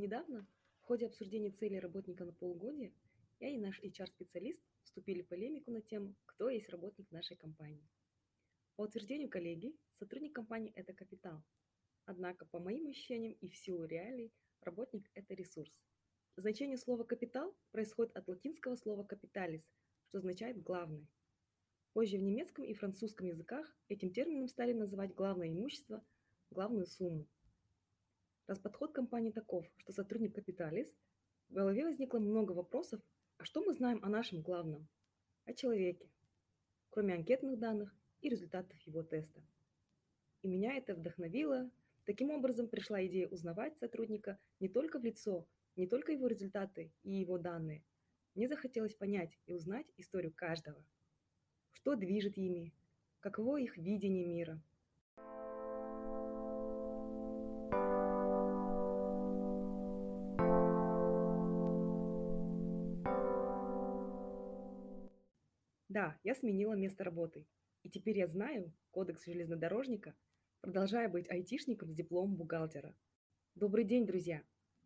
Недавно, в ходе обсуждения целей работника на полугодие, я и наш HR-специалист вступили в полемику на тему, кто есть работник нашей компании. По утверждению коллеги, сотрудник компании – это капитал. Однако, по моим ощущениям и в силу реалий, работник – это ресурс. Значение слова «капитал» происходит от латинского слова «капиталис», что означает «главный». Позже в немецком и французском языках этим термином стали называть главное имущество, главную сумму. Раз подход компании таков, что сотрудник капиталист, в голове возникло много вопросов, а что мы знаем о нашем главном? О человеке, кроме анкетных данных и результатов его теста. И меня это вдохновило. Таким образом пришла идея узнавать сотрудника не только в лицо, не только его результаты и его данные. Мне захотелось понять и узнать историю каждого. Что движет ими, каково их видение мира – Да, я сменила место работы. И теперь я знаю кодекс железнодорожника, продолжая быть айтишником с дипломом бухгалтера. Добрый день, друзья!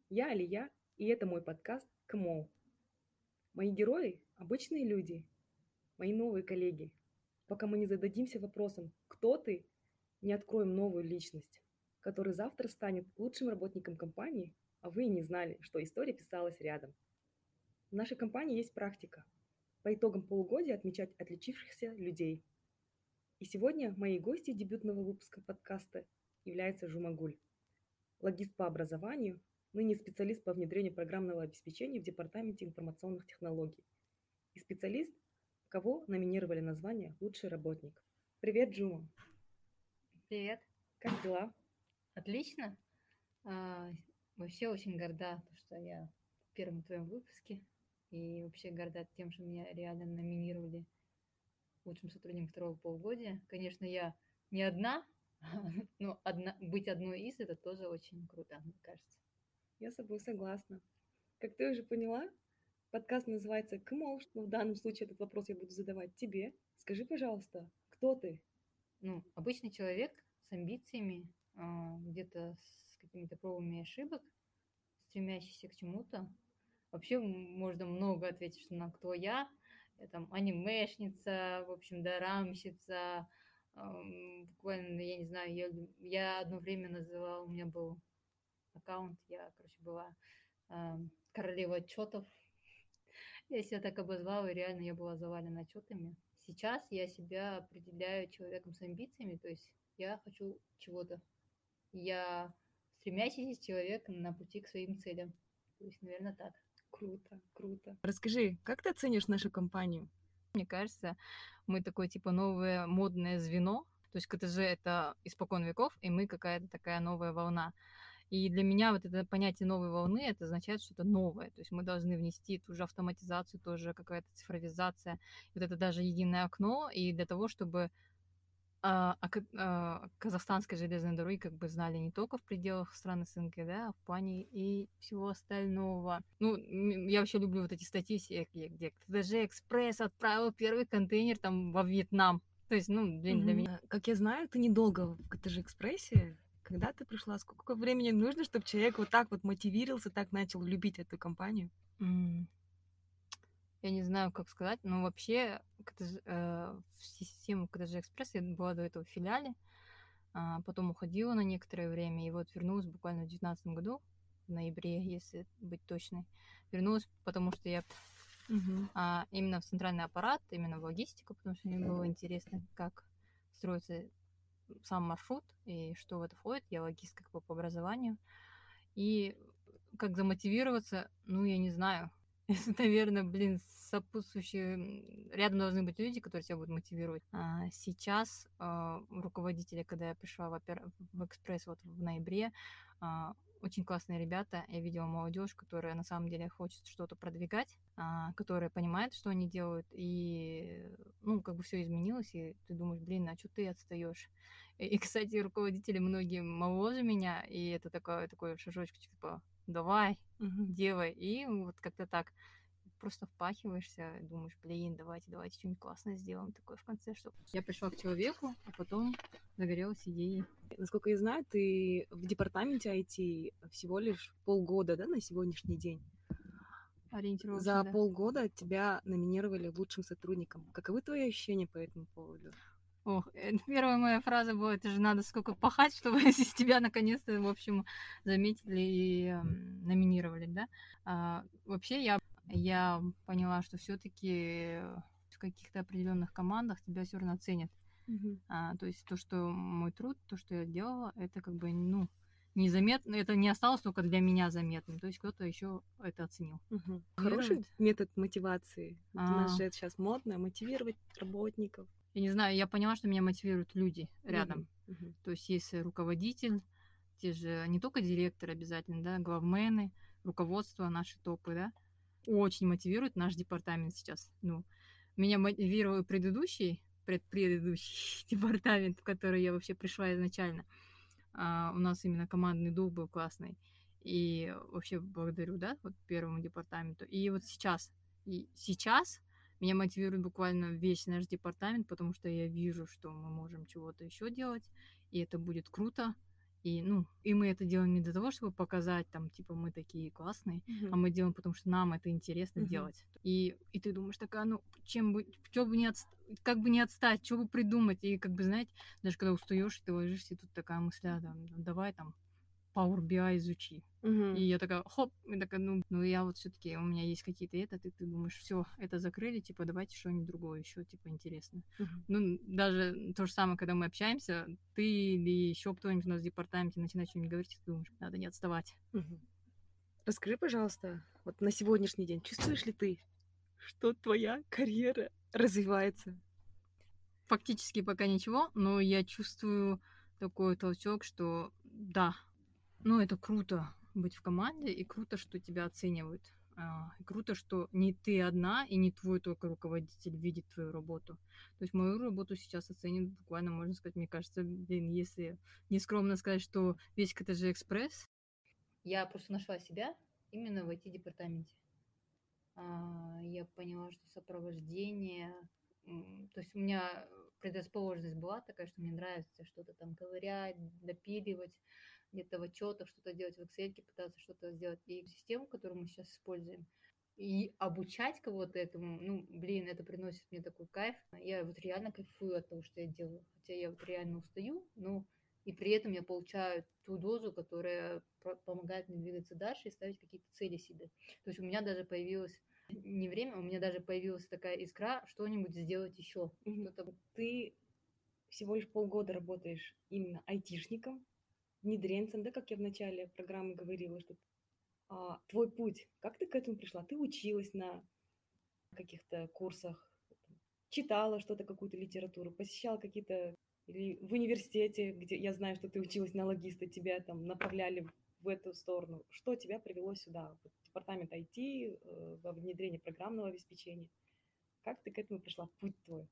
Я Алия, и это мой подкаст КМО. Мои герои – обычные люди, мои новые коллеги. Пока мы не зададимся вопросом «Кто ты?», не откроем новую личность, который завтра станет лучшим работником компании, а вы и не знали, что история писалась рядом. В нашей компании есть практика – по итогам полугодия отмечать отличившихся людей. И сегодня моей гостьей дебютного выпуска подкаста является Жумагуль. Логист по образованию, ныне специалист по внедрению программного обеспечения в Департаменте информационных технологий. И специалист, кого номинировали на звание «Лучший работник». Привет, Джума. Привет. Как дела? Отлично. А, вообще очень горда, что я в первом твоем выпуске и вообще горда тем, что меня реально номинировали лучшим сотрудником второго полугодия. Конечно, я не одна, но одна, быть одной из это тоже очень круто, мне кажется. Я с тобой согласна. Как ты уже поняла, подкаст называется «КМОЛ», но в данном случае этот вопрос я буду задавать тебе. Скажи, пожалуйста, кто ты? Ну, обычный человек с амбициями, а, где-то с какими-то пробами ошибок, стремящийся к чему-то, Вообще можно много ответить, что на кто я. Я там анимешница, в общем, дорамщица. Буквально, я не знаю, я, я одно время называла, у меня был аккаунт, я, короче, была королева отчетов. Я себя так обозвала, и реально я была завалена отчетами. Сейчас я себя определяю человеком с амбициями, то есть я хочу чего-то. Я стремящийся человек на пути к своим целям. То есть, наверное, так. Круто, круто. Расскажи, как ты оценишь нашу компанию? Мне кажется, мы такое типа новое модное звено. То есть КТЖ это испокон веков, и мы какая-то такая новая волна. И для меня вот это понятие новой волны, это означает что-то новое. То есть мы должны внести ту же автоматизацию, тоже какая-то цифровизация, вот это даже единое окно, и для того, чтобы а, а, а, казахстанской железной дороги как бы знали не только в пределах страны СНГ, да, а в плане и всего остального. Ну, я вообще люблю вот эти статьи все, где ТДЖ Экспресс отправил первый контейнер там во Вьетнам. То есть, ну, для, для меня... Как я знаю, ты недолго в КТЖ Экспрессе. Когда ты пришла? Сколько времени нужно, чтобы человек вот так вот мотивировался, так начал любить эту компанию? Mm я не знаю, как сказать, но вообще КТЖ, э, в систему КТЖ Экспресс я была до этого в филиале, а потом уходила на некоторое время, и вот вернулась буквально в 2019 году, в ноябре, если быть точной. Вернулась, потому что я угу. а, именно в центральный аппарат, именно в логистику, потому что мне было интересно, как строится сам маршрут и что в это входит. Я логист как бы по образованию. И как замотивироваться, ну, я не знаю. Это, наверное, блин, сопутствующие... Рядом должны быть люди, которые тебя будут мотивировать. А сейчас а, руководители, когда я пришла в, опер... в экспресс вот в ноябре, а, очень классные ребята. Я видела молодежь, которая на самом деле хочет что-то продвигать, а, которая понимает, что они делают, и ну, как бы все изменилось, и ты думаешь, блин, а что ты отстаешь? И, и, кстати, руководители многие моложе меня, и это такой, такой шажочек, типа, давай, делай. И вот как-то так просто впахиваешься, думаешь, блин, давайте, давайте что-нибудь классное сделаем такое в конце, что я пришла к человеку, а потом загорелась идеей. Насколько я знаю, ты в департаменте IT всего лишь полгода, да, на сегодняшний день? Ориентироваться, За да. полгода тебя номинировали лучшим сотрудником. Каковы твои ощущения по этому поводу? Ох, э, первая моя фраза была, это же надо сколько пахать, чтобы из тебя наконец-то, в общем, заметили и эм, номинировали, да. А, вообще я, я поняла, что все-таки в каких-то определенных командах тебя все равно ценят. А, то есть то, что мой труд, то, что я делала, это как бы, ну, незаметно, это не осталось только для меня заметным. То есть кто-то еще это оценил. Мгм. Хороший метод мотивации. Вот У нас А. же это сейчас модно, мотивировать работников. Я не знаю, я поняла, что меня мотивируют люди рядом. Мгм. То есть есть руководитель, те же не только директор обязательно, да, главмены, руководство, наши топы, да, очень мотивирует наш департамент сейчас. Ну, меня мотивировал предыдущий, предпредыдущий департамент, в который я вообще пришла изначально. А, у нас именно командный дух был классный. И вообще благодарю, да, вот первому департаменту. И вот сейчас, и сейчас меня мотивирует буквально весь наш департамент, потому что я вижу, что мы можем чего-то еще делать, и это будет круто. И, ну, и мы это делаем не для того, чтобы показать, там, типа, мы такие классные, а Мгм. мы делаем, потому что нам это интересно Мгм. делать. И, и ты думаешь, такая, ну, чем бы, чё бы не отст... как бы не отстать, что бы придумать. И, как бы, знаете, даже когда устаешь, ты ложишься, и тут такая мысль, а, там, давай там Power BI изучи. Мгм. И я такая, хоп, и такая, ну, ну я вот все-таки, у меня есть какие-то это, ты, ты думаешь, все, это закрыли, типа, давайте что-нибудь другое еще, типа, интересно. Мгм. Ну, даже то же самое, когда мы общаемся, ты или еще кто-нибудь у нас в департаменте начинает что-нибудь говорить, ты думаешь, надо не отставать. Мгм. Расскажи, пожалуйста, вот на сегодняшний день чувствуешь ли ты, что твоя карьера развивается? Фактически пока ничего, но я чувствую такой толчок, что да, ну это круто быть в команде, и круто, что тебя оценивают. А, И круто, что не ты одна, и не твой только руководитель видит твою работу. То есть мою работу сейчас оценят буквально, можно сказать, мне кажется, блин, если не скромно сказать, что весь КТЖ Экспресс. Я просто нашла себя именно в IT-департаменте. А, Я поняла, что сопровождение, то есть у меня предрасположенность была такая, что мне нравится что-то там ковырять, допиливать, где-то в отчетах что-то делать, в Excel пытаться что-то сделать. И систему, которую мы сейчас используем, и обучать кого-то этому, ну, блин, это приносит мне такой кайф. Я вот реально кайфую от того, что я делаю. Хотя я вот реально устаю, но и при этом я получаю ту дозу, которая помогает мне двигаться дальше и ставить какие-то цели себе. То есть у меня даже появилось не время, у меня даже появилась такая искра что-нибудь сделать еще. Что-то Ты всего лишь полгода работаешь именно айтишником, внедренцем, да, как я в начале программы говорила, что а, твой путь, как ты к этому пришла? Ты училась на каких-то курсах, читала что-то, какую-то литературу, посещала какие-то или в университете, где я знаю, что ты училась на логиста, тебя там направляли в эту сторону. Что тебя привело сюда? Вот департамент IT, э, во внедрение программного обеспечения. Как ты к этому пришла? Путь твой.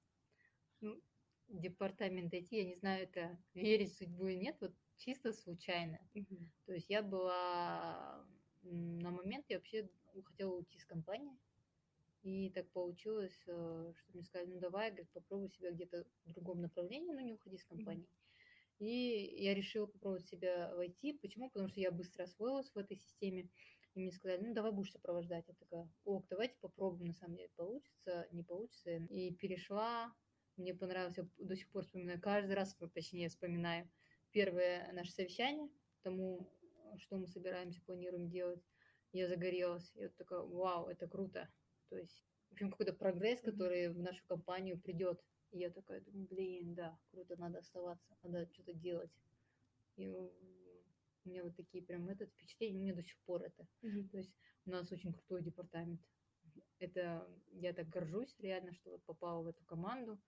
ну, департамент IT, я не знаю, это верить в судьбу или нет, вот чисто случайно. Мгм. То есть я была на момент, я вообще хотела уйти из компании. И так получилось, э, что мне сказали, ну давай, говорит, попробуй себя где-то в другом направлении, но не уходи из компании. И я решила попробовать себя в IT. Почему? Потому что я быстро освоилась в этой системе. И мне сказали, ну давай будешь сопровождать. Я такая, ок, давайте попробуем, на самом деле, получится, не получится. И перешла, мне понравилось, я до сих пор вспоминаю, каждый раз, точнее, вспоминаю первое наше совещание, тому, что мы собираемся, планируем делать. Я загорелась. Я вот такая, вау, это круто. То есть, в общем, какой-то прогресс, который в нашу компанию придет. И я такая думаю, блин, да, круто, надо оставаться, надо что-то делать. И у меня вот такие прям это впечатление, у меня до сих пор это. Мгм. То есть у нас очень крутой департамент. Это я так горжусь реально, что вот попала в эту команду.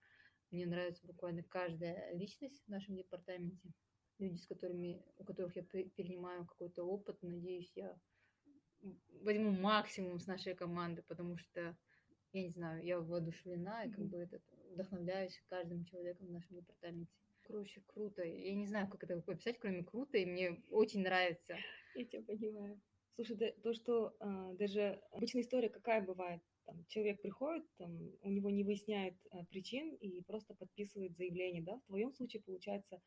Мне нравится буквально каждая личность в нашем департаменте. Люди, с которыми, у которых я пе- перенимаю какой-то опыт, надеюсь, я возьму максимум с нашей команды, потому что, я не знаю, я воодушевлена и как бы этот, вдохновляюсь каждым человеком в нашем департаменте. Короче, круто. Я не знаю, как это описать, кроме круто, и мне очень нравится. Я тебя понимаю. Слушай, да, то, что а, даже обычная история какая бывает? Там, человек приходит, там, у него не выясняет а, причин и просто подписывает заявление, да? В твоем случае, получается,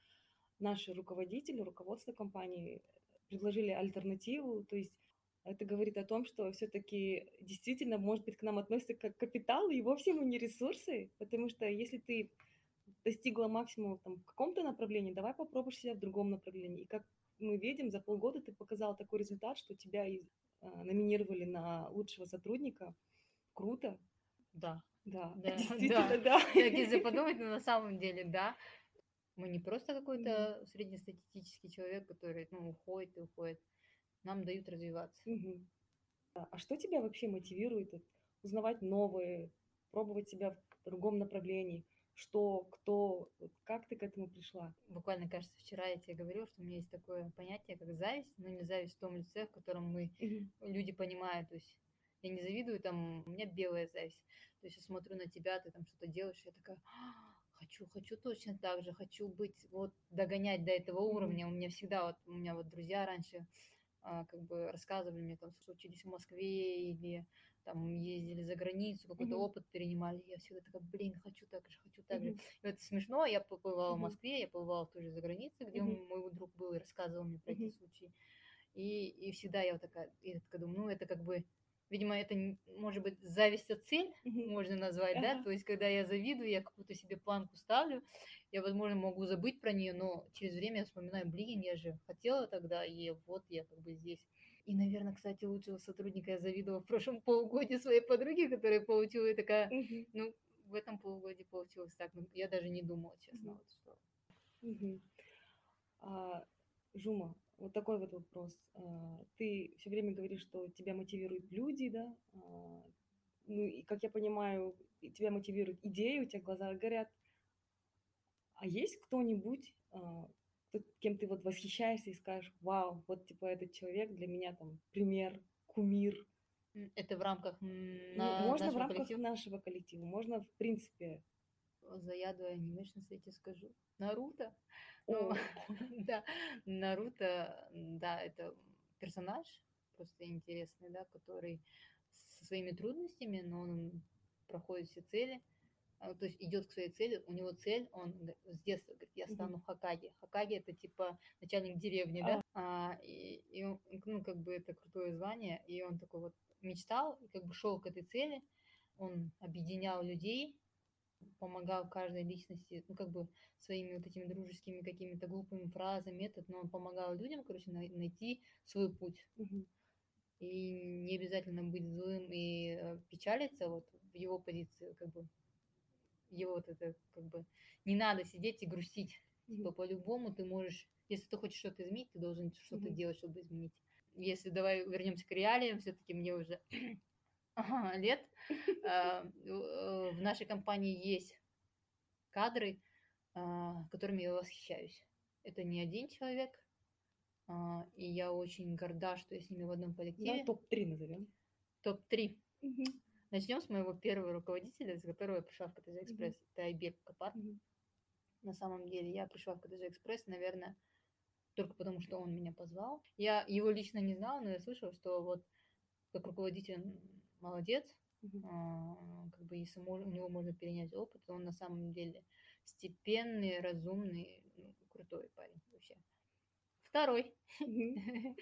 наши руководители, руководство компании предложили альтернативу, то есть это говорит о том, что все-таки действительно, может быть, к нам относятся как к капиталу и вовсе мы не ресурсы, потому что если ты достигла максимума там, в каком-то направлении, давай попробуешь себя в другом направлении. И как мы видим, за полгода ты показал такой результат, что тебя и, а, номинировали на лучшего сотрудника. Круто. Да. Да, Да, действительно, да. да. Так, если подумать, ну, на самом деле, да. Мы не просто какой-то среднестатистический человек, который, ну, уходит и уходит. Нам дают развиваться. Мгм. А что тебя вообще мотивирует узнавать новое, пробовать себя в другом направлении? Что, кто, как ты к этому пришла? Буквально, кажется, вчера я тебе говорила, что у меня есть такое понятие, как зависть, но не зависть в том лице, в котором мы Мгм. люди понимают. То есть я не завидую, там, у меня белая зависть. То есть я смотрю на тебя, ты там что-то делаешь, я такая, «А, хочу, хочу точно так же, хочу быть, вот, догонять до этого уровня. У меня всегда, вот, у меня вот друзья раньше а, как бы рассказывали мне, там, что учились в Москве или там ездили за границу, какой-то Мгм. опыт перенимали. Я всегда такая, блин, хочу так же, хочу так же. Мгм. И это смешно, я побывала в Мгм. Москве, я побывала тоже за границей, где Мгм. мой друг был и рассказывал мне про эти Мгм. случаи. И, и всегда я вот такая, я такая думаю, ну это как бы, видимо, это может быть зависть от цель, можно назвать, да, то есть когда я завидую, я какую-то себе планку ставлю, я, возможно, могу забыть про нее, но через время я вспоминаю, блин, я же хотела тогда, и вот я как бы здесь. И, наверное, кстати, лучшего сотрудника я завидовала в прошлом полугодии своей подруге, которая получила, такая, ну, в этом полугодии получилось так, ну, я даже не думала, честно, вот что. А, Жума, вот такой вот вопрос. А, Ты все время говоришь, что тебя мотивируют люди, да? А, Ну и, как я понимаю, тебя мотивирует идеи, у тебя глаза горят. А есть кто-нибудь, а, кем ты вот восхищаешься и скажешь, вау, вот типа этот человек для меня там пример, кумир. Это в рамках м, Ну, на можно в рамках коллектива? нашего коллектива, можно в принципе. Заяду анимешн, я тебе скажу. Наруто. Ну, да, Наруто, да, это персонаж просто интересный, да, который со своими трудностями, но он проходит все цели, а, то есть идет к своей цели, у него цель, он с детства говорит, я стану Хакаги. Хакаги это типа начальник деревни, да, А, и, и он, ну, как бы это крутое звание, и он такой вот мечтал, и как бы шел к этой цели, он объединял людей, помогал каждой личности, ну, как бы своими вот этими дружескими какими-то глупыми фразами, этот, но он помогал людям, короче, най- найти свой путь. И не обязательно быть злым и э, печалиться вот в его позиции, как бы, его вот это, как бы, не надо сидеть и грустить. Типа, по-любому ты можешь, если ты хочешь что-то изменить, ты должен что-то делать, чтобы изменить. Если давай вернемся к реалиям, все-таки мне уже лет. А, э, В нашей компании есть кадры, а, которыми я восхищаюсь. Это не один человек, а, и я очень горда, что я с ними в одном Да, коллективе. топ-3 назовем. Топ-3. Мгм, Начнем с моего первого руководителя, с которого я пришла в КТЖ Экспресс. Это Айбек Капар. мгм, На самом деле я пришла в КТЖ Экспресс, наверное, только потому, что он меня позвал. Я его лично не знала, но я слышала, что вот как руководитель он молодец, а, как бы если мож- у него можно перенять опыт, он на самом деле степенный, разумный, ну, крутой парень вообще. Второй.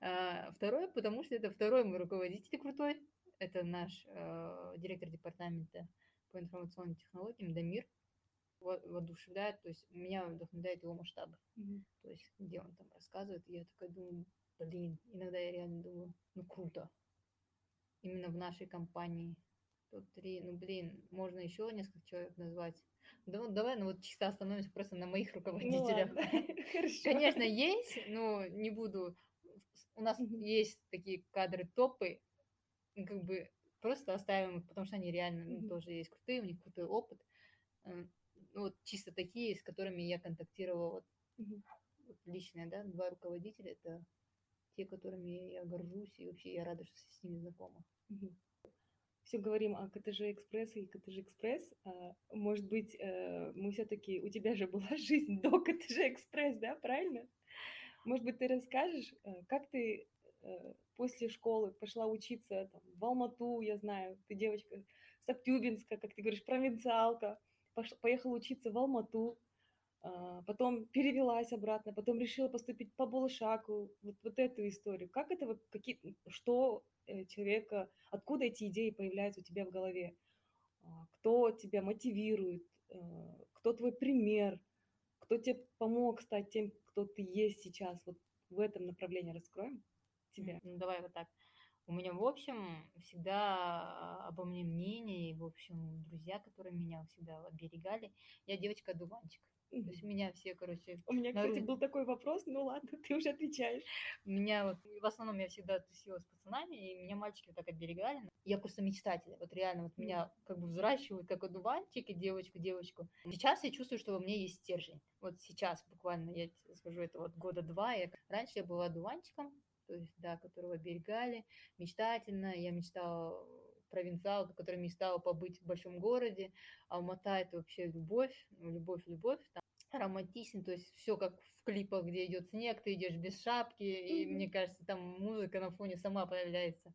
А, Второй, потому что это второй мой руководитель крутой. Это наш э, директор департамента по информационным технологиям Дамир. Во- Воодушевляет, то есть меня вдохновляет его масштабы. Мгм. То есть где он там рассказывает, и я такая думаю, блин, иногда я реально думаю, ну круто. Именно в нашей компании топ-3, ну блин, можно еще несколько человек назвать. Да, вот давай, ну вот чисто остановимся просто на моих Ну руководителях. хорошо. Конечно, есть, но не буду. У нас есть такие кадры топы, ну, как бы просто оставим их, потому что они реально ну, тоже есть крутые, у них крутой опыт. Э, Ну, вот чисто такие, с которыми я контактировала вот, вот личные, да, два руководителя, это те, которыми я горжусь, и вообще я рада, что с ними знакома. Все говорим о КТЖ Экспресс и КТЖ Экспресс. А, Может быть, э, мы все-таки у тебя же была жизнь до КТЖ Экспресс, да, правильно? Может быть, ты расскажешь, э, как ты э, после школы пошла учиться там, в Алмату, я знаю, ты девочка с Актюбинска, как ты говоришь, провинциалка, поехала учиться в Алмату, потом перевелась обратно, потом решила поступить по Булышаку, вот, вот эту историю. Как это, какие, что э, человека, откуда эти идеи появляются у тебя в голове? А, кто тебя мотивирует? Э, кто твой пример? Кто тебе помог стать тем, кто ты есть сейчас? Вот в этом направлении раскроем тебя. Давай вот так. У меня, в общем, всегда обо мне мнение, и, в общем, друзья, которые меня всегда оберегали. Я девочка-дуванчик. То есть меня все, короче... У меня, кстати, был такой вопрос, ну ладно, ты уже отвечаешь. Меня вот, в основном я всегда тусила с пацанами, и меня мальчики вот так оберегали. Я просто мечтатель, вот реально, вот меня как бы взращивают как одуванчик и девочку, девочку. Сейчас я чувствую, что во мне есть стержень. Вот сейчас буквально, я скажу, это вот года два. Я... Раньше я была одуванчиком, то есть, да, которого оберегали, мечтательно. Я мечтала провинциалка, которая мечтала побыть в большом городе. Алмата – это вообще любовь, ну, любовь, любовь. Там романтично, то есть все как в клипах, где идет снег, ты идешь без шапки, и mm-hmm. мне кажется, там музыка на фоне сама появляется.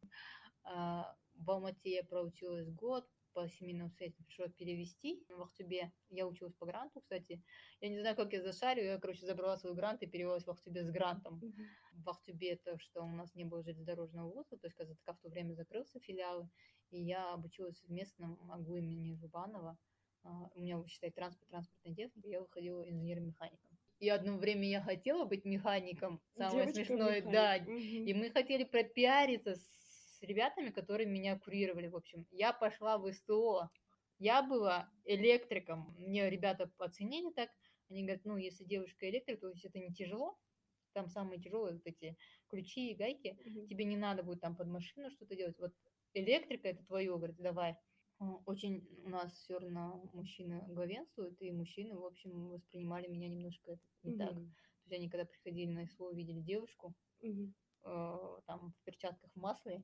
А, в Алмате я проучилась год, по семейным обстоятельствам пришлось перевести. В Ахтубе я училась по гранту, кстати. Я не знаю, как я зашарю, я, короче, забрала свой грант и перевелась в Ахтубе с грантом. Mm-hmm. В Ахтубе это, что у нас не было железнодорожного вуза, то есть КЗТК в то время закрылся филиалы, и я обучилась в местном АГУ имени Жубанова. А, у меня, считай, транспорт, транспортная техника, я выходила инженером-механиком. И одно время я хотела быть механиком, самое Девочка смешное, механик. да. Угу. И мы хотели пропиариться с ребятами, которые меня курировали, в общем. Я пошла в СТО. Я была электриком. Мне ребята оценили так. Они говорят, ну, если девушка электрик, то есть это не тяжело. Там самые тяжелые вот эти ключи и гайки. Угу. Тебе не надо будет там под машину что-то делать. Вот электрика это твое, говорит, давай. Очень у нас все равно мужчины главенствуют, и мужчины, в общем, воспринимали меня немножко не mm-hmm. так. То есть они, когда приходили на СВО, видели девушку, mm-hmm. э, там, в перчатках в масле,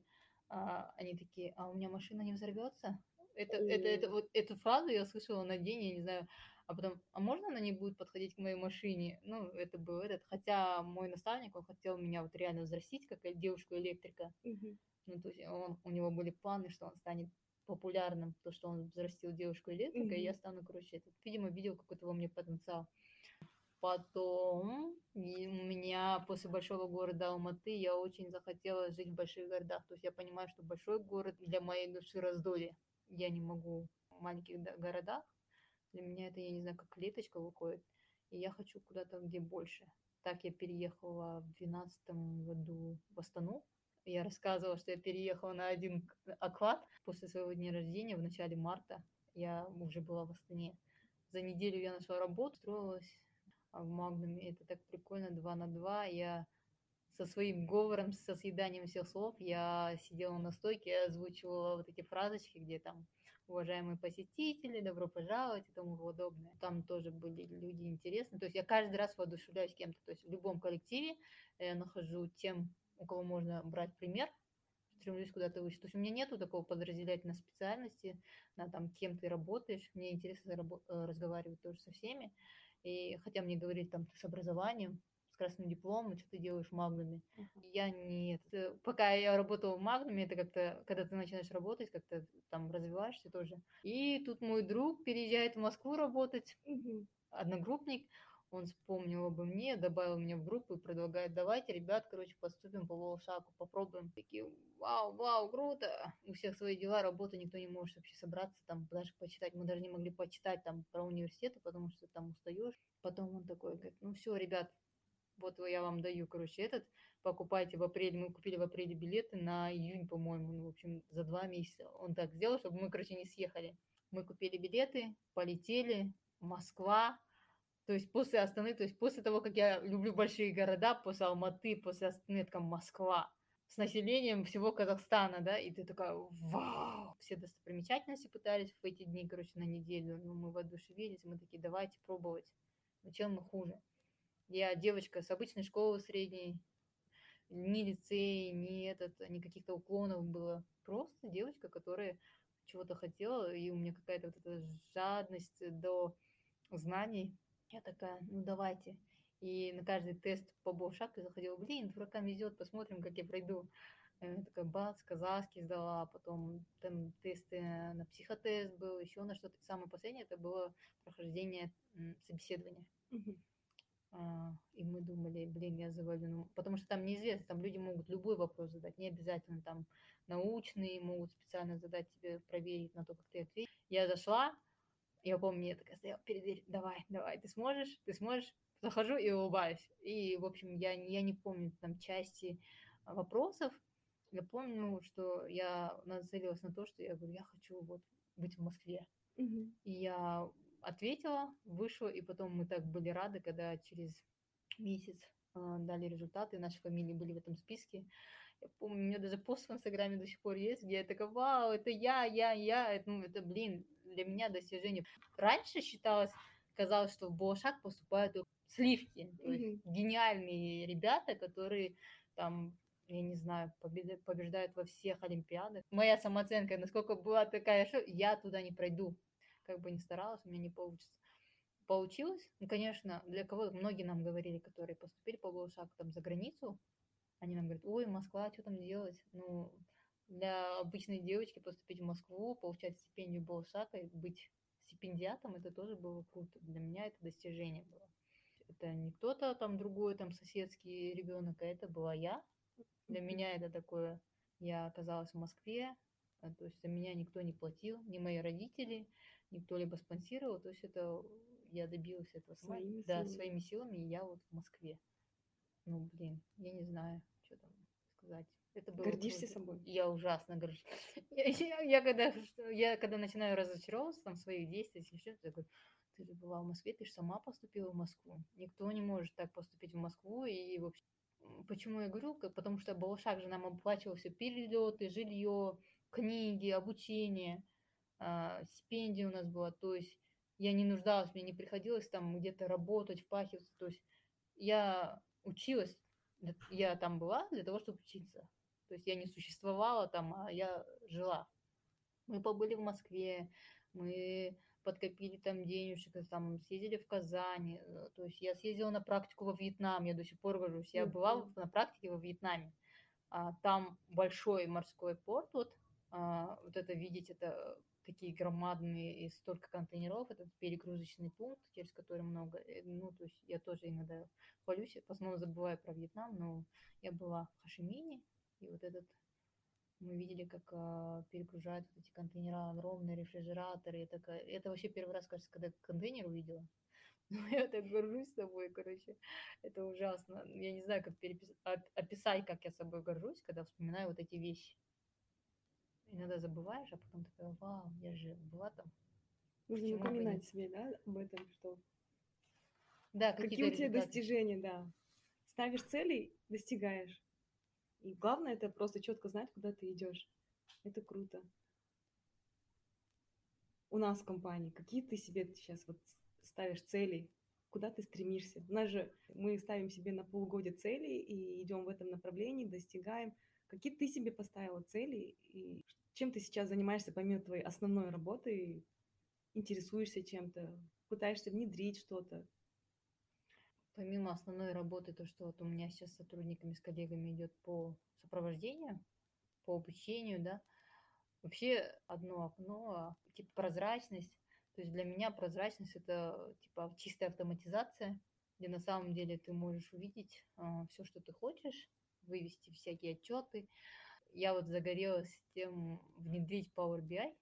э, они такие, а у меня машина не взорвется? Это, mm-hmm. это, это, вот эту фразу я слышала на день, я не знаю, а потом, а можно она не будет подходить к моей машине? Ну, это был этот, хотя мой наставник, он хотел меня вот реально взрастить, как девушку-электрика. Mm-hmm. Ну, то есть он, у него были планы, что он станет популярным, то, что он взрастил девушку электрика, mm-hmm. и я стану, короче, этот, видимо, видел какой-то во мне потенциал. Потом у меня после большого города Алматы я очень захотела жить в больших городах. То есть я понимаю, что большой город для моей души раздолье. Я не могу в маленьких городах. Для меня это, я не знаю, как клеточка выходит. И я хочу куда-то, где больше. Так я переехала в 2012 году в Астану. Я рассказывала, что я переехала на один оклад после своего дня рождения в начале марта. Я уже была в Астане. За неделю я нашла работу, строилась в Магнуме. Это так прикольно, два на два. Я со своим говором, со съеданием всех слов, я сидела на стойке, озвучивала вот эти фразочки, где там уважаемые посетители, добро пожаловать и тому подобное. Там тоже были люди интересные. То есть я каждый раз воодушевляюсь кем-то. То есть в любом коллективе я нахожу тем у кого можно брать пример, стремлюсь куда-то выше. То есть у меня нету такого подразделять на специальности, на там, кем ты работаешь. Мне интересно э, разговаривать тоже со всеми. И хотя мне говорить там с образованием, с красным дипломом, что ты делаешь в Магнуме. Uh-huh. Я не... Это, пока я работала в Магнуме, это как-то, когда ты начинаешь работать, как-то там развиваешься тоже. И тут мой друг переезжает в Москву работать, uh-huh. одногруппник, он вспомнил обо мне, добавил меня в группу и предлагает, давайте, ребят, короче, поступим по волшаку, попробуем. Такие, вау, вау, круто. У всех свои дела, работа, никто не может вообще собраться, там, даже почитать. Мы даже не могли почитать там про университеты, потому что там устаешь. Потом он такой говорит, ну все, ребят, вот я вам даю, короче, этот, покупайте в апреле, мы купили в апреле билеты на июнь, по-моему, ну, в общем, за два месяца. Он так сделал, чтобы мы, короче, не съехали. Мы купили билеты, полетели, Москва, то есть после Астаны, то есть после того, как я люблю большие города, после Алматы, после Астаны, как Москва, с населением всего Казахстана, да, и ты такая, вау! Все достопримечательности пытались в эти дни, короче, на неделю, но мы воодушевились, мы такие, давайте пробовать. Но чем мы хуже? Я девочка с обычной школы средней, ни лицей, ни этот, ни каких-то уклонов было. Просто девочка, которая чего-то хотела, и у меня какая-то вот эта жадность до знаний, я такая, ну давайте. И на каждый тест по Боушак я заходила, блин, дуракам везет, посмотрим, как я пройду. Я такая, бац, казахский сдала, потом там тесты на психотест был, еще на что-то. Самое последнее это было прохождение собеседования. А, И мы думали, блин, я завалю. Ну, потому что там неизвестно, там люди могут любой вопрос задать, не обязательно там научные, могут специально задать тебе, проверить на то, как ты ответишь. Я зашла, я помню, я такая стояла перед дверью, давай, давай, ты сможешь, ты сможешь. Захожу и улыбаюсь. И, в общем, я, не- я не помню там части а, вопросов. Я помню, что я нацелилась на то, что я говорю, я хочу вот быть в Москве. Мгм. И я ответила, вышла, и потом мы так были рады, когда через месяц а, дали результаты, наши фамилии были в этом списке. Я помню, у меня даже пост в Инстаграме до сих пор есть, где я такая, вау, это я, я, я, это, ну, это, блин, для меня достижение. Раньше считалось, казалось, что в Балашак поступают сливки, то есть гениальные ребята, которые там я не знаю, побеждают во всех Олимпиадах. Моя самооценка, насколько была такая, что я туда не пройду. Как бы ни старалась, у меня не получится. Получилось? Ну, конечно, для кого многие нам говорили, которые поступили по полушагу там за границу, они нам говорят, ой, Москва, что там делать? Ну, для обычной девочки поступить в Москву, получать стипендию Балшака и быть стипендиатом, это тоже было круто. Для меня это достижение было. Это не кто-то там другой, там соседский ребенок, а это была я. Для меня это такое, я оказалась в Москве, а, то есть за меня никто не платил, ни мои родители, никто либо спонсировал, то есть это я добилась этого сама. Своими да, силами. своими силами, и я вот в Москве. Ну, блин, я не знаю, сказать. Это было Гордишься круто. собой? Я ужасно горжусь. Я, я- я когда, я когда начинаю разочаровываться там в своих действиях, что-то, я говорю, ты же была в Москве, ты же сама поступила в Москву. Никто не может так поступить в Москву. И вообще, почему я говорю? Потому что Балашак же нам оплачивал все перелеты, жилье, книги, обучение, а, стипендия у нас была. То есть я не нуждалась, мне не приходилось там где-то работать, впахиваться. То есть я училась, я там была для того, чтобы учиться. То есть я не существовала там, а я жила. Мы побыли в Москве, мы подкопили там денежек, и там съездили в Казань. э, То есть я съездила на практику во Вьетнам, я до сих пор горжусь. Я была на практике во Вьетнаме. А, там большой морской порт, вот, а, вот это видеть, это такие громадные и столько контейнеров, это перегрузочный пункт, через который много, э, ну, то есть я тоже иногда хвалюсь, в основном забываю про Вьетнам, но я была в Хашимине, и вот этот мы видели, как а, перегружают вот эти контейнера, огромные рефрижераторы. Я такая, это вообще первый раз, кажется, когда контейнер увидела. Ну, я так горжусь собой, короче. Это ужасно. Я не знаю, как перепис- оп- описать, как я собой горжусь, когда вспоминаю вот эти вещи. Иногда забываешь, а потом такая, вау, я же была там. Нужно Почему напоминать себе, да, об этом, что Да, какие какие-то у тебя результаты. достижения, да. Ставишь цели, достигаешь. И главное это просто четко знать, куда ты идешь. Это круто. У нас в компании, какие ты себе сейчас вот ставишь цели, куда ты стремишься? У нас же мы ставим себе на полгода цели и идем в этом направлении, достигаем. Какие ты себе поставила цели и чем ты сейчас занимаешься помимо твоей основной работы? Интересуешься чем-то, пытаешься внедрить что-то? Помимо основной работы, то, что вот у меня сейчас с сотрудниками, с коллегами идет по сопровождению, по обучению, да, вообще одно окно, а, типа прозрачность. То есть для меня прозрачность это типа чистая автоматизация, где на самом деле ты можешь увидеть все, что ты хочешь, вывести всякие отчеты. Я вот загорелась тем внедрить Power BI.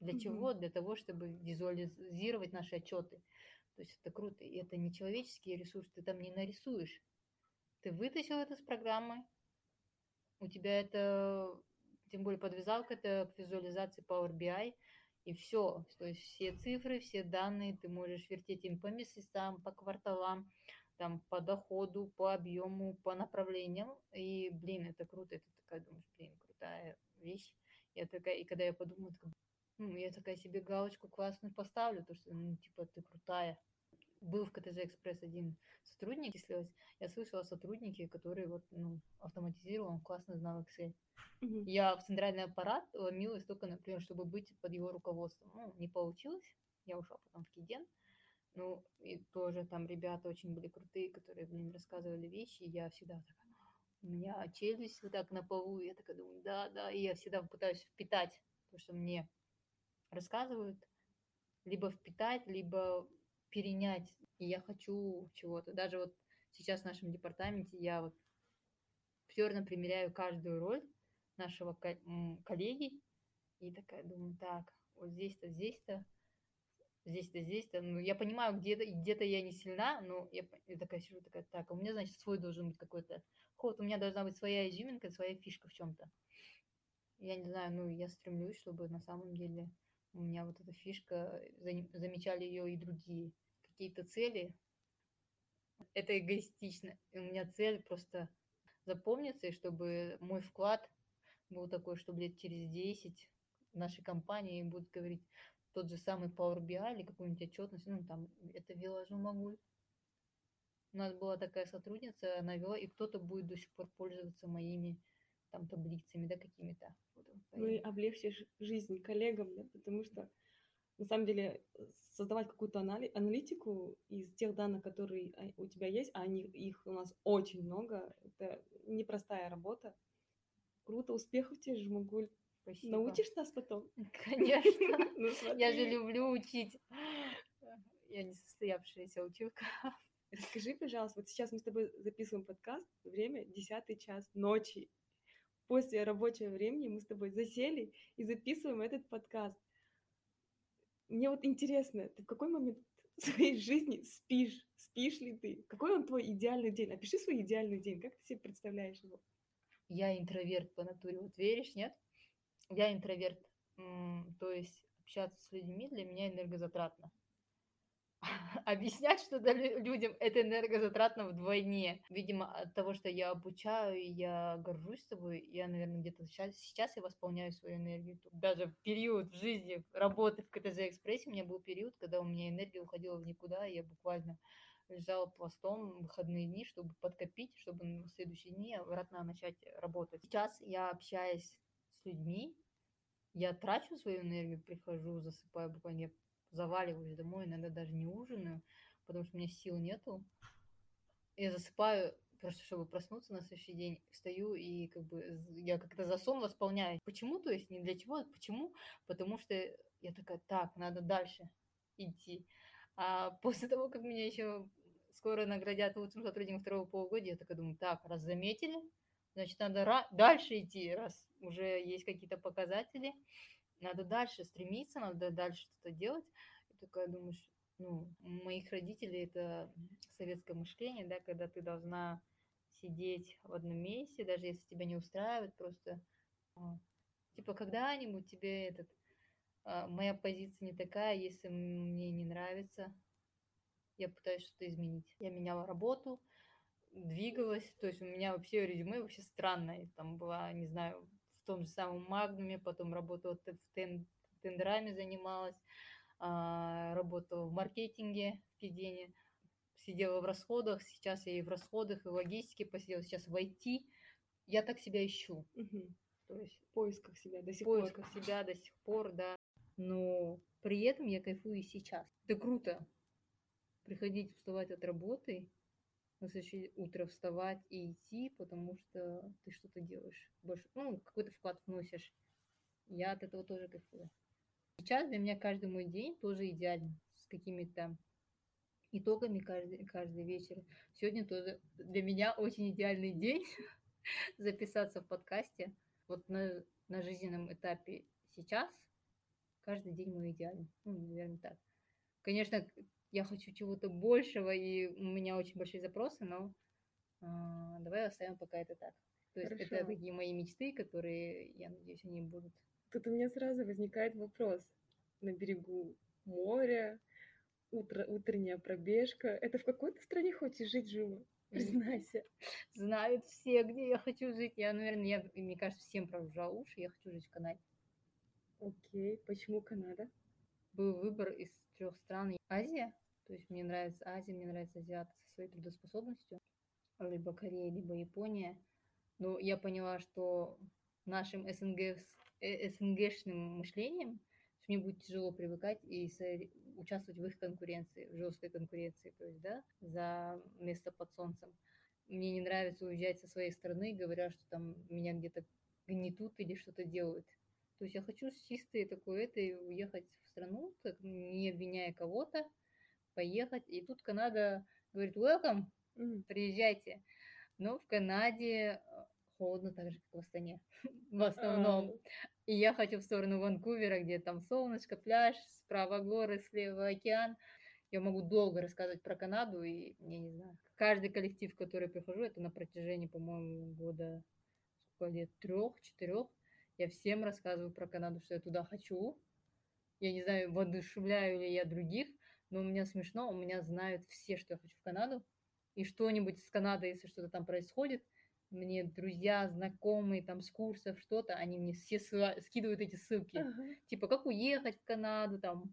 Для Мгм. чего? Для того, чтобы визуализировать наши отчеты. То есть это круто. И это не человеческий ресурс, ты там не нарисуешь. Ты вытащил это с программы, у тебя это, тем более подвязалка, это к визуализации Power BI, и все. То есть все цифры, все данные ты можешь вертеть им по месяцам, по кварталам, там, по доходу, по объему, по направлениям. И, блин, это круто. Это такая, думаешь, блин, крутая вещь. Я такая, и когда я подумала, такая, ну, я такая себе галочку классную поставлю, то что, ну, типа, ты крутая. Был в КТЖ Экспресс один сотрудник, если я слышала сотрудники, которые вот, ну, автоматизировал, он классно знал Excel. Я в центральный аппарат ломилась только, например, чтобы быть под его руководством. Ну, не получилось. Я ушла потом в Киден. Ну, и тоже там ребята очень были крутые, которые, блин, рассказывали вещи, и я всегда такая, у меня челюсть вот так на полу, я такая думаю, да, да, и я всегда пытаюсь впитать то, что мне рассказывают, либо впитать, либо перенять, и я хочу чего-то. Даже вот сейчас в нашем департаменте я вот все примеряю каждую роль нашего коллеги, и такая думаю, так, вот здесь-то, здесь-то, здесь-то, здесь-то. Ну, я понимаю, где-то где-то я не сильна, но я, я такая сижу, такая, так, а у меня, значит, свой должен быть какой-то ход, у меня должна быть своя изюминка, своя фишка в чем-то. Я не знаю, ну, я стремлюсь, чтобы на самом деле у меня вот эта фишка, замечали ее и другие. Какие-то цели, это эгоистично. И у меня цель просто запомниться, и чтобы мой вклад был такой, чтобы лет через 10 в нашей компании будут говорить, тот же самый Power BI или какую-нибудь отчетность, ну, там, это вела Жумагуль. У нас была такая сотрудница, она вела, и кто-то будет до сих пор пользоваться моими там таблицами, да, какими-то. Ну и облегчишь жизнь коллегам, да, потому что на самом деле создавать какую-то анали- аналитику из тех данных, которые а, у тебя есть, а они, их у нас очень много, это непростая работа. Круто, успехов тебе, Жмугуль. Спасибо. Научишь нас потом? Конечно. Ну, я же люблю учить. Я не состоявшаяся училка. Расскажи, пожалуйста, вот сейчас мы с тобой записываем подкаст, время десятый час ночи. После рабочего времени мы с тобой засели и записываем этот подкаст. Мне вот интересно, ты в какой момент своей жизни спишь? Спишь ли ты? Какой он твой идеальный день? Опиши свой идеальный день. Как ты себе представляешь его? Я интроверт по натуре. Вот веришь, нет? Я интроверт. То есть общаться с людьми для меня энергозатратно. Объяснять что-то людям это энергозатратно вдвойне. Видимо, от того, что я обучаю, я горжусь собой, я, наверное, где-то сейчас, сейчас я восполняю свою энергию. Даже в период в жизни работы в КТЗ Экспрессе у меня был период, когда у меня энергия уходила в никуда, и я буквально лежала пластом выходные дни, чтобы подкопить, чтобы на следующие дни обратно начать работать. Сейчас я общаюсь людьми, я трачу свою энергию, прихожу, засыпаю, буквально я заваливаюсь домой, иногда даже не ужинаю, потому что у меня сил нету. Я засыпаю, просто чтобы проснуться на следующий день, встаю и как бы я как-то за сон восполняю. Почему? То есть не для чего, а почему? Потому что я такая, так, надо дальше идти. А после того, как меня еще скоро наградят лучшим сотрудником второго полугодия, я такая думаю, так, раз заметили, значит, надо дальше идти, раз уже есть какие-то показатели, надо дальше стремиться, надо дальше что-то делать. И такая думаешь, ну, у моих родителей это советское мышление, да, когда ты должна сидеть в одном месте, даже если тебя не устраивает, просто а, типа когда-нибудь тебе этот а, моя позиция не такая, если мне не нравится, я пытаюсь что-то изменить. Я меняла работу, двигалась, то есть у меня вообще резюме вообще странное, там была, не знаю, в том же самом Магнуме, потом работала в тен, тендерами занималась, а, работала в маркетинге, в Кидене, сидела в расходах, сейчас я и в расходах, и в логистике посидела, сейчас в IT. Я так себя ищу. Угу. То есть в поисках себя до сих пор. В поисках себя до сих пор, да. Но при этом я кайфую и сейчас. Это круто. Приходить, вставать от работы на следующее утро вставать и идти, потому что ты что-то делаешь больше, ну, какой-то вклад вносишь. Я от этого тоже кайфую. Сейчас для меня каждый мой день тоже идеален, с какими-то итогами каждый, каждый вечер. Сегодня тоже для меня очень идеальный день записаться в подкасте. Вот на, на жизненном этапе сейчас каждый день мой идеален. Ну, наверное, так. Конечно, я хочу чего-то большего, и у меня очень большие запросы, но а, давай оставим пока это так. То есть Хорошо. это такие мои мечты, которые, я надеюсь, они будут. Тут у меня сразу возникает вопрос. На берегу моря, утро, утренняя пробежка. Это в какой-то стране хочешь жить, Жума? Признайся. Знают все, где я хочу жить. Я, наверное, я, мне кажется, всем прожужжал уши. Я хочу жить в Канаде. Окей. Почему Канада? Был выбор из трех стран. Азия, то есть мне нравится Азия, мне нравится Азиаты со своей трудоспособностью, либо Корея, либо Япония. Но я поняла, что нашим СНГ, э, СНГшным мышлением мне будет тяжело привыкать и участвовать в их конкуренции, в жесткой конкуренции, то есть, да, за место под солнцем. Мне не нравится уезжать со своей страны, говоря, что там меня где-то гнетут или что-то делают. То есть я хочу с чистой такой этой уехать в страну, так, не обвиняя кого-то, поехать. И тут Канада говорит, welcome, приезжайте. Но в Канаде э, холодно так же, как в Астане, в основном. И я хочу в сторону Ванкувера, где там солнышко, пляж, справа горы, слева океан. Я могу долго рассказывать про Канаду, и, я не знаю, каждый коллектив, в который прихожу, это на протяжении, по-моему, года, сколько лет, трех, четырех, я всем рассказываю про Канаду, что я туда хочу. Я не знаю, воодушевляю ли я других, но у меня смешно, у меня знают все, что я хочу в Канаду. И что-нибудь с Канадой, если что-то там происходит, мне друзья, знакомые там с курсов, что-то, они мне все скидывают эти ссылки. Uh-huh. Типа, как уехать в Канаду, там,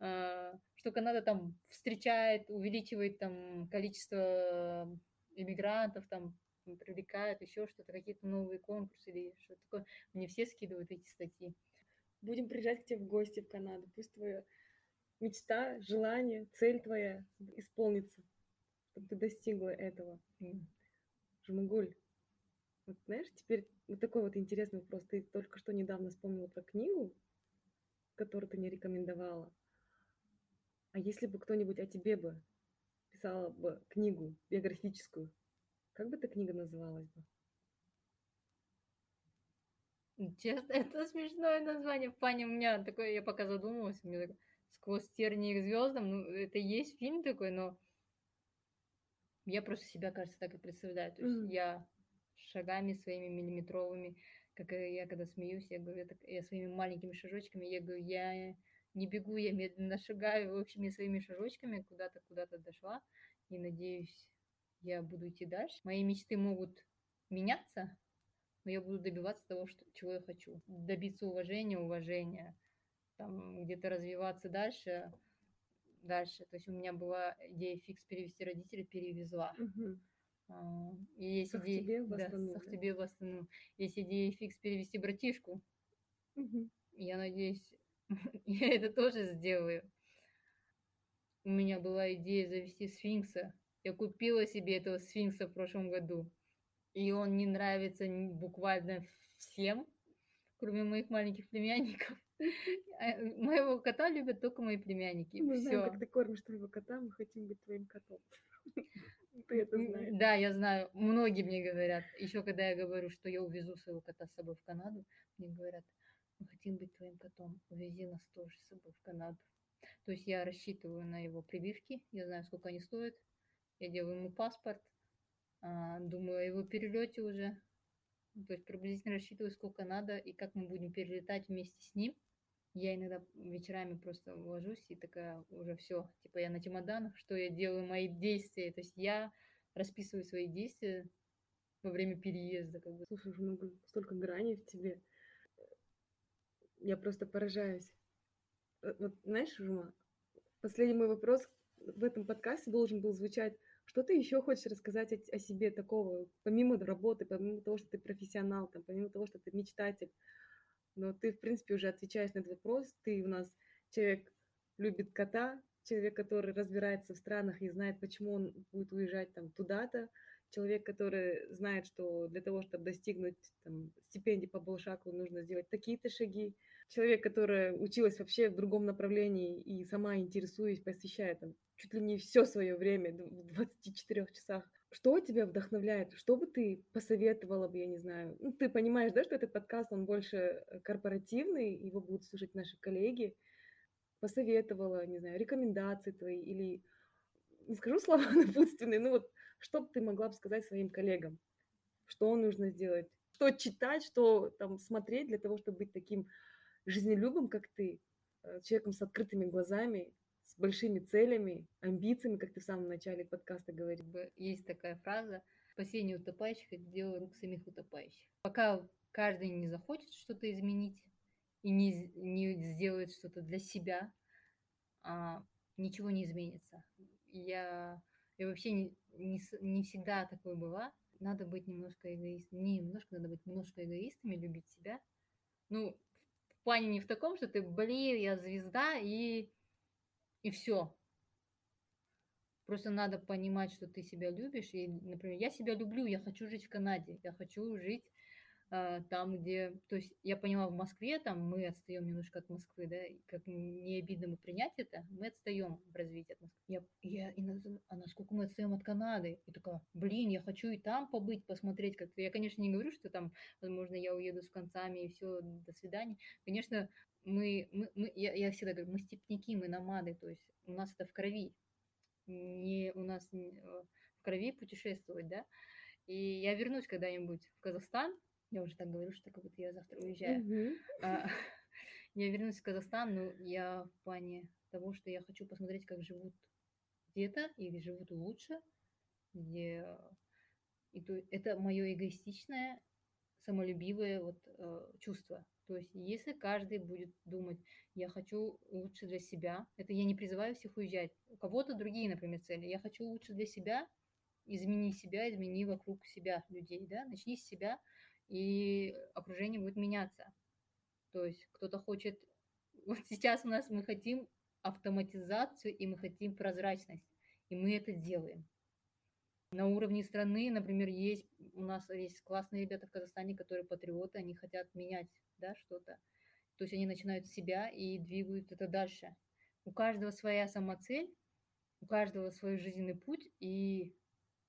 э, что Канада там встречает, увеличивает там количество иммигрантов, там, привлекает, еще что-то, какие-то новые конкурсы или что-то такое. Мне все скидывают эти статьи. Будем приезжать к тебе в гости в Канаду. Пусть твоя мечта, желание, цель твоя исполнится, чтобы ты достигла этого. Жмагуль, вот знаешь, теперь вот такой вот интересный вопрос. Ты только что недавно вспомнила про книгу, которую ты не рекомендовала. А если бы кто-нибудь о тебе бы писала бы книгу биографическую, как бы эта книга называлась бы? Честно, это смешное название. Паня, у меня такое, я пока задумалась, у меня такое, сквозь тернии к звездам, ну, это есть фильм такой, но я просто себя, кажется, так и представляю. То есть mm-hmm. я шагами своими миллиметровыми, как я когда смеюсь, я говорю, я, так, я своими маленькими шажочками, я говорю, я не бегу, я медленно шагаю, в общем, я своими шажочками куда-то, куда-то дошла, и надеюсь, я буду идти дальше. Мои мечты могут меняться, но я буду добиваться того, что, чего я хочу. Добиться уважения, уважения, там, где-то развиваться дальше, дальше. То есть у меня была идея фикс перевести родителей, перевезла. Угу. И есть идея... Тебе в. Да, тебе в Астану. Есть идея фикс перевести братишку. Угу. Я надеюсь, я это тоже сделаю. У меня была идея завести сфинкса. Я купила себе этого сфинкса в прошлом году. И он не нравится буквально всем, кроме моих маленьких племянников. А, моего кота любят только мои племянники. Мы Всё. знаем, как ты кормишь твоего кота, мы хотим быть твоим котом. Ты это знаешь. Да, я знаю. Многие мне говорят. Еще когда я говорю, что я увезу своего кота с собой в Канаду, мне говорят, мы хотим быть твоим котом. Увези нас тоже с собой в Канаду. То есть я рассчитываю на его прививки. Я знаю, сколько они стоят. Я делаю ему паспорт. А, думаю о его перелете уже. То есть приблизительно рассчитываю, сколько надо и как мы будем перелетать вместе с ним. Я иногда вечерами просто ложусь и такая уже все, типа я на чемоданах, что я делаю, мои действия. То есть я расписываю свои действия во время переезда. Как бы. Слушай, много, столько граней в тебе. Я просто поражаюсь. Э, вот знаешь, Жума, последний мой вопрос в этом подкасте должен был звучать, что ты еще хочешь рассказать о, о себе такого, помимо работы, помимо того, что ты профессионал, там, помимо того, что ты мечтатель, но ты, в принципе, уже отвечаешь на этот вопрос. Ты у нас человек любит кота, человек, который разбирается в странах и знает, почему он будет уезжать там туда-то, человек, который знает, что для того, чтобы достигнуть там, стипендии по Болшаку, нужно сделать такие-то шаги. Человек, который училась вообще в другом направлении и сама интересуясь, посвящает там, чуть ли не все свое время в 24 часах что тебя вдохновляет? Что бы ты посоветовала бы, я не знаю? Ну, ты понимаешь, да, что этот подкаст, он больше э, корпоративный, его будут слушать наши коллеги. Посоветовала, не знаю, рекомендации твои или, не скажу слова напутственные, ну вот, что бы ты могла бы сказать своим коллегам? Что нужно сделать? Что читать, что там смотреть для того, чтобы быть таким жизнелюбым, как ты, э, человеком с открытыми глазами, большими целями, амбициями, как ты в самом начале подкаста говорил. Есть такая фраза «Спасение утопающих – это дело рук самих утопающих». Пока каждый не захочет что-то изменить и не, не сделает что-то для себя, а, ничего не изменится. Я, я вообще не, не, не всегда такое была. Надо быть немножко эгоистом. Не немножко, надо быть немножко эгоистами, любить себя. Ну, в плане не в таком, что ты, блин, я звезда, и И все. Просто надо понимать, что ты себя любишь. И, например, я себя люблю, я хочу жить в Канаде, я хочу жить там, где... То есть я поняла, в Москве там мы отстаем немножко от Москвы, да, как не обидно мы принять это, мы отстаем в развитии от Москвы. Я, я, и, а насколько мы отстаем от Канады? И такая, блин, я хочу и там побыть, посмотреть как-то. Я, конечно, не говорю, что там, возможно, я уеду с концами и все, до свидания. Конечно, мы, мы, мы я, я всегда говорю, мы степняки, мы намады, то есть у нас это в крови не у нас э, в крови путешествовать, да. И я вернусь когда-нибудь в Казахстан. Я уже так говорю, что как будто я завтра уезжаю. А, Я вернусь в Казахстан, но я в плане того, что я хочу посмотреть, как живут где-то или живут лучше, где и то, это мое эгоистичное, самолюбивое вот э, чувство. То есть, если каждый будет думать, я хочу лучше для себя, это я не призываю всех уезжать. У кого-то другие, например, цели. Я хочу лучше для себя, измени себя, измени вокруг себя людей, да, начни с себя, и окружение будет меняться. То есть кто-то хочет, вот сейчас у нас мы хотим автоматизацию, и мы хотим прозрачность, и мы это делаем. На уровне страны, например, есть у нас есть классные ребята в Казахстане, которые патриоты, они хотят менять да, что-то. То есть они начинают себя и двигают это дальше. У каждого своя самоцель, у каждого свой жизненный путь, и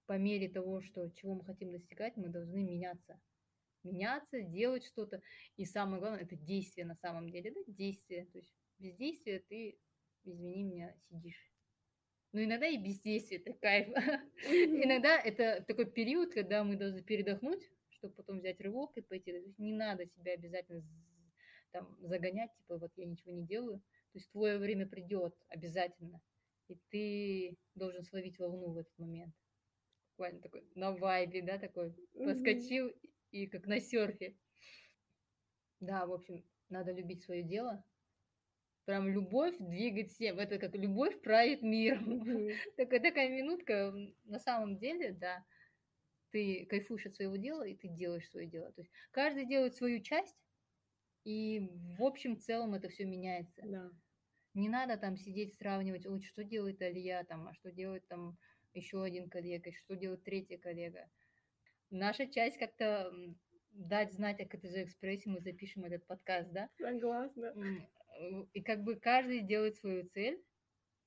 по мере того, что, чего мы хотим достигать, мы должны меняться. Меняться, делать что-то. И самое главное, это действие на самом деле, да, действие. То есть без действия ты, извини меня, сидишь. Но иногда и бездействие это кайф. Иногда это такой период, когда мы должны передохнуть, чтобы потом взять рывок и пойти. То есть не надо себя обязательно там загонять, типа вот я ничего не делаю. То есть твое время придет обязательно, и ты должен словить волну в этот момент. Буквально такой на вайбе, да, такой поскочил и как на серфе. Да, в общем, надо любить свое дело. Прям любовь двигать всем. Это как любовь правит миром. Такая, такая минутка, на самом деле, да, ты кайфуешь от своего дела, и ты делаешь свое дело. То есть каждый делает свою часть, и в общем целом это все меняется. Да. Не надо там сидеть сравнивать, ой, что делает Алия там, а что делает там еще один коллега, что делает третий коллега. Наша часть как-то дать знать о КТЖ Экспрессе, мы запишем этот подкаст, да? Согласна. И как бы каждый делает свою цель,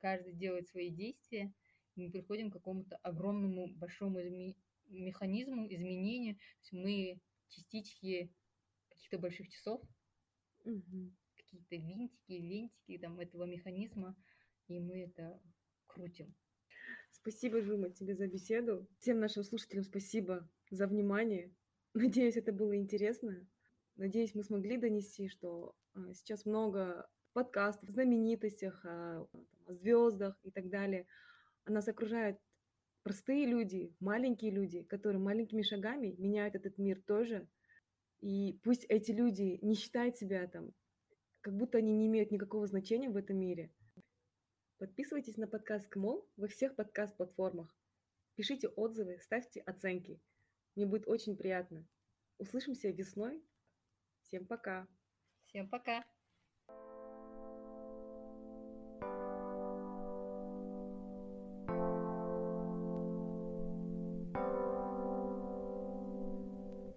каждый делает свои действия, и мы приходим к какому-то огромному большому изме- механизму, изменению. То есть мы частички каких-то больших часов, Мгм. какие-то винтики, винтики там этого механизма, и мы это крутим. Спасибо, Жума, тебе за беседу. Всем нашим слушателям спасибо за внимание. Надеюсь, это было интересно. Надеюсь, мы смогли донести, что а, сейчас много подкастов о знаменитостях, о звездах и так далее. А нас окружают простые люди, маленькие люди, которые маленькими шагами меняют этот мир тоже. И пусть эти люди не считают себя там, как будто они не имеют никакого значения в этом мире. Подписывайтесь на подкаст КМОЛ во всех подкаст-платформах. Пишите отзывы, ставьте оценки. Мне будет очень приятно. Услышимся весной. Всем пока. Всем пока!